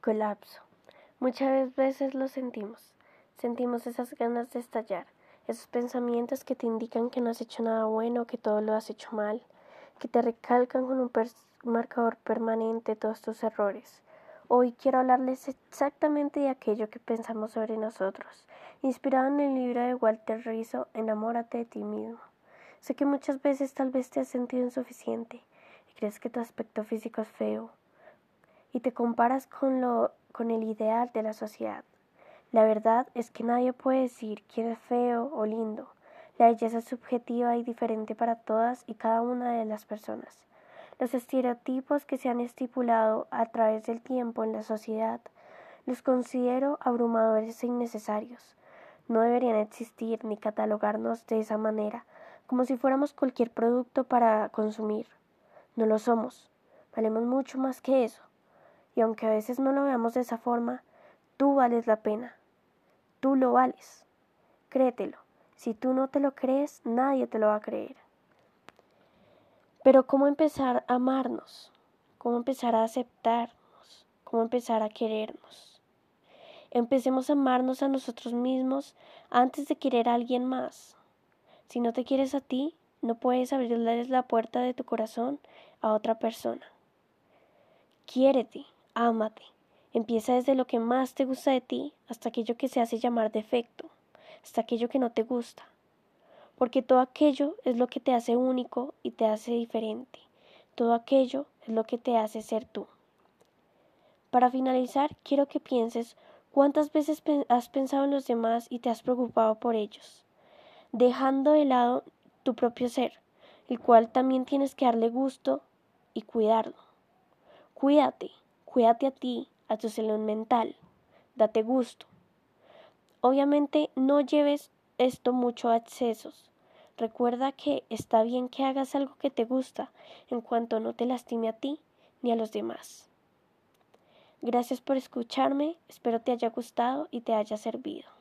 Colapso. Muchas veces lo sentimos. Sentimos esas ganas de estallar, esos pensamientos que te indican que no has hecho nada bueno, que todo lo has hecho mal, que te recalcan con un marcador permanente todos tus errores. Hoy quiero hablarles exactamente de aquello que pensamos sobre nosotros, inspirado en el libro de Walter Rizzo, Enamórate de ti mismo. Sé que muchas veces tal vez te has sentido insuficiente y crees que tu aspecto físico es feo y te comparas con, lo, con el ideal de la sociedad. La verdad es que nadie puede decir quién es feo o lindo. La belleza es subjetiva y diferente para todas y cada una de las personas. Los estereotipos que se han estipulado a través del tiempo en la sociedad los considero abrumadores e innecesarios. No deberían existir ni catalogarnos de esa manera, como si fuéramos cualquier producto para consumir. No lo somos. Valemos mucho más que eso. Y aunque a veces no lo veamos de esa forma, tú vales la pena. Tú lo vales. Créetelo. Si tú no te lo crees, nadie te lo va a creer. Pero ¿cómo empezar a amarnos? ¿Cómo empezar a aceptarnos? ¿Cómo empezar a querernos? Empecemos a amarnos a nosotros mismos antes de querer a alguien más. Si no te quieres a ti, no puedes abrirles la puerta de tu corazón a otra persona. Quiérete, ámate, Empieza desde lo que más te gusta de ti hasta aquello que se hace llamar defecto, hasta aquello que no te gusta. Porque todo aquello es lo que te hace único y te hace diferente. Todo aquello es lo que te hace ser tú. Para finalizar, quiero que pienses cuántas veces has pensado en los demás y te has preocupado por ellos, dejando de lado tu propio ser, el cual también tienes que darle gusto y cuidarlo. Cuídate, cuídate a ti, a tu salud mental. Date gusto. Obviamente no lleves esto mucho a excesos. Recuerda que está bien que hagas algo que te gusta en cuanto no te lastime a ti ni a los demás. Gracias por escucharme, espero te haya gustado y te haya servido.